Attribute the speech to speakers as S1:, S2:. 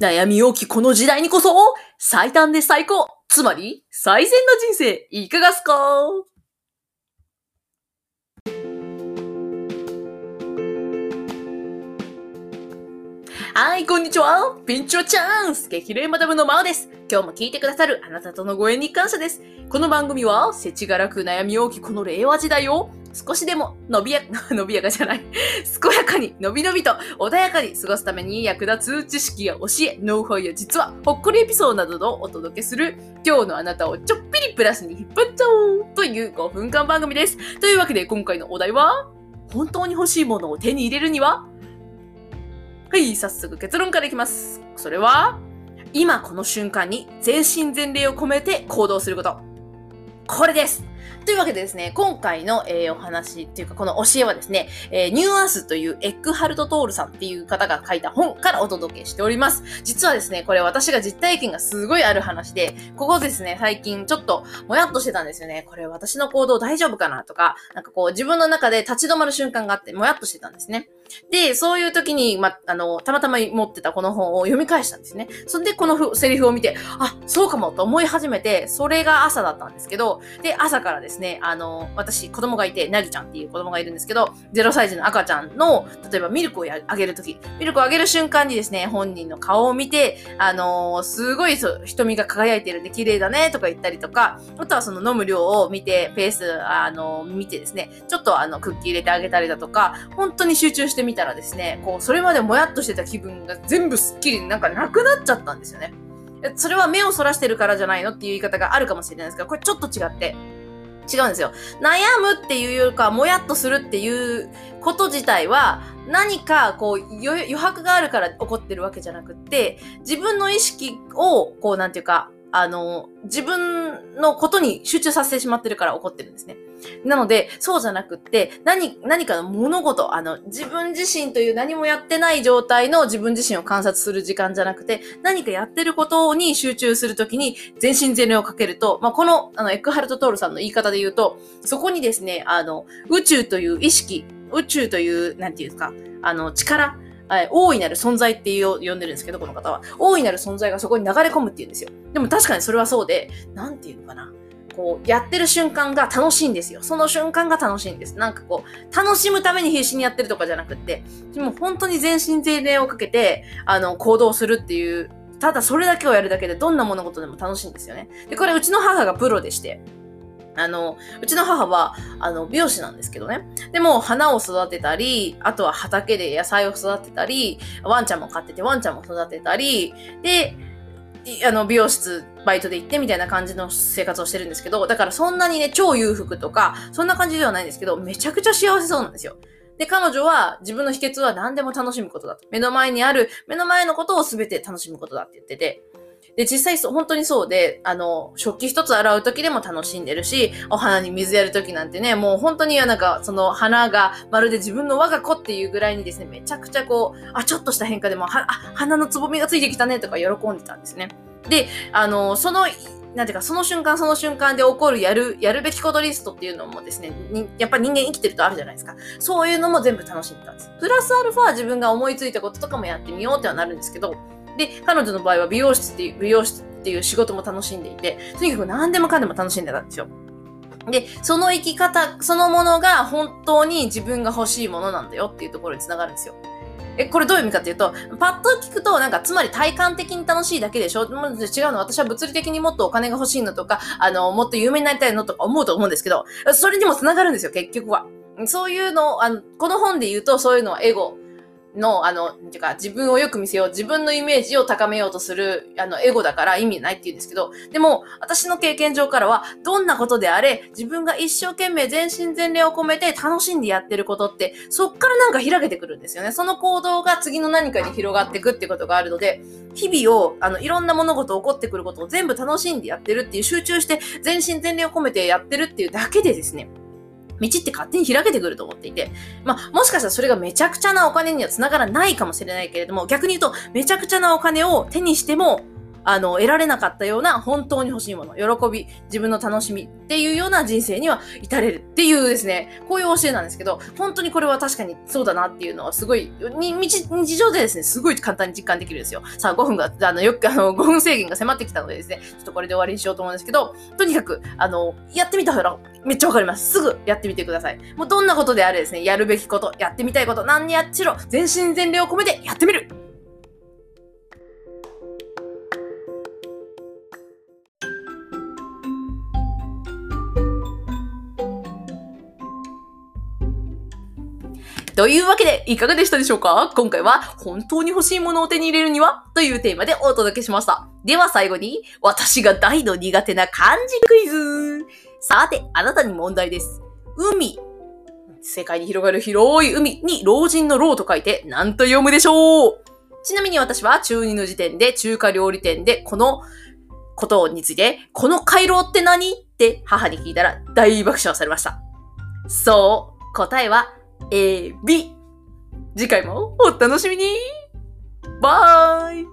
S1: 悩み多きこの時代にこそ、最短で最高つまり、最善な人生、いかがすか？はい、こんにちは。ピンチョチャンス激励マダムのマオです。今日も聞いてくださるあなたとのご縁に感謝です。この番組は、世知辛く悩み多きこの令和時代を、少しでも伸びや、伸びやかじゃない。健やかに、伸び伸びと、穏やかに過ごすために役立つ知識や教え、ノウハウや実は、ほっこりエピソードなどをお届けする、今日のあなたをちょっぴりプラスに引っ張っちゃおうという5分間番組です。というわけで、今回のお題は、本当に欲しいものを手に入れるには？はい、早速結論からいきます。それは、今この瞬間に全身全霊を込めて行動すること。これですというわけでですね、今回の、えー、お話っていうか、この教えはですね、えー、ニューアースというエッグハルト・トールさんっていう方が書いた本からお届けしております。実はですね、これ私が実体験がすごいある話で、ここですね、最近ちょっともやっとしてたんですよね。これ私の行動大丈夫かなとか、なんかこう自分の中で立ち止まる瞬間があって、もやっとしてたんですね。で、そういう時に、ま、あの、たまたま持ってたこの本を読み返したんですね。それでこのセリフを見て、あ、そうかもと思い始めて、それが朝だったんですけど、で、朝からですね、あの、私、子供がいて、なぎちゃんっていう子供がいるんですけど、0歳児の赤ちゃんの、例えばミルクをあげるとき、ミルクをあげる瞬間にですね、本人の顔を見て、あのすごいそ瞳が輝いてるんで綺麗だねとか言ったりとか、あとはその飲む量を見て、ペース、あの見てですね、ちょっとあの、クッキー入れてあげたりだとか、本当に集中してしてみたらですね、こう、それまでもやっとしてた気分が全部スッキリなんかなくなっちゃったんですよね。それは目をそらしてるからじゃないのっていう言い方があるかもしれないですけど、これちょっと違って、違うんですよ。悩むっていうよりか、もやっとするっていうこと自体は、何かこう余白があるから起こってるわけじゃなくって、自分の意識を、こうなんていうか、あの、自分のことに集中させてしまってるから起こってるんですね。なので、そうじゃなくって、何、何かの物事、あの、自分自身という何もやってない状態の自分自身を観察する時間じゃなくて、何かやってることに集中するときに全身全霊をかけると、まあ、この、あの、エックハルト・トールさんの言い方で言うと、そこにですね、あの、宇宙という意識、宇宙という、なんていうんですか、あの、力、大いなる存在っていう呼んでるんですけど、この方は。大いなる存在がそこに流れ込むって言うんですよ。でも確かにそれはそうで、なんていうのかな。こう、やってる瞬間が楽しいんですよ。その瞬間が楽しいんです。なんかこう、楽しむために必死にやってるとかじゃなくって、でも本当に全身全霊をかけて、あの、行動するっていう、ただそれだけをやるだけでどんな物事でも楽しいんですよね。で、これうちの母がプロでして、あの、うちの母は、あの、美容師なんですけどね。でも、花を育てたり、あとは畑で野菜を育てたり、ワンちゃんも飼っててワンちゃんも育てたり、で、あの、美容室、バイトで行ってみたいな感じの生活をしてるんですけど、だからそんなにね、超裕福とか、そんな感じではないんですけど、めちゃくちゃ幸せそうなんですよ。で、彼女は自分の秘訣は何でも楽しむことだと。目の前にある、目の前のことを全て楽しむことだって言ってて。で、実際そ本当にそうで、あの、食器一つ洗う時でも楽しんでるし、お花に水やる時なんてね、もう本当になんか、その花がまるで自分の我が子っていうぐらいにですね、めちゃくちゃこう、あ、ちょっとした変化でも、は、あ、花のつぼみがついてきたねとか喜んでたんですね。で、あの、その、なんていうか、その瞬間その瞬間で起こるやる、やるべきことリストっていうのもですね、やっぱ人間生きてるとあるじゃないですか。そういうのも全部楽しんでたんです。プラスアルファは自分が思いついたこととかもやってみようってはなるんですけど、で、彼女の場合は美容室っていう、美容室っていう仕事も楽しんでいて、とにかく何でもかんでも楽しんでたんですよ。で、その生き方そのものが本当に自分が欲しいものなんだよっていうところにつながるんですよ。え、これどういう意味かっていうと、パッと聞くと、なんか、つまり体感的に楽しいだけでしょ？違うの？私は物理的にもっとお金が欲しいのとか、あの、もっと有名になりたいのとか思うと思うんですけど、それにも繋がるんですよ、結局は。そういうの、あの、この本で言うと、そういうのはエゴの、あの、てか、自分をよく見せよう、自分のイメージを高めようとする、あの、エゴだから意味ないって言うんですけど、でも、私の経験上からは、どんなことであれ、自分が一生懸命全身全霊を込めて楽しんでやってることって、そっからなんか開けてくるんですよね。その行動が次の何かに広がっていくってことがあるので、日々を、あの、いろんな物事起こってくることを全部楽しんでやってるっていう、集中して全身全霊を込めてやってるっていうだけでですね、道って勝手に開けてくると思っていて、まあ、もしかしたらそれがめちゃくちゃなお金には繋がらないかもしれないけれども、逆に言うと、めちゃくちゃなお金を手にしても、あの、得られなかったような本当に欲しいもの、喜び、自分の楽しみっていうような人生には至れるっていうですね、こういう教えなんですけど、本当にこれは確かにそうだなっていうのはすごい、日日常でですね、すごい簡単に実感できるんですよ。さあ、5分が、あの、よく、あの、5分制限が迫ってきたのでですね、ちょっとこれで終わりにしようと思うんですけど、とにかく、あの、やってみたらめっちゃわかります。すぐやってみてください。もうどんなことであれですね、やるべきこと、やってみたいこと、何にやっちろ、全身全霊を込めてやってみるというわけで、いかがでしたでしょうか？今回は、本当に欲しいものを手に入れるには？というテーマでお届けしました。では最後に、私が大の苦手な漢字クイズさて、あなたに問題です。海。世界に広がる広い海に老人の老と書いて何と読むでしょう？ちなみに私は中2の時点で中華料理店でこのことについて、この回廊って何？って母に聞いたら大爆笑されました。そう、答えはエビ。次回もお楽しみにバイ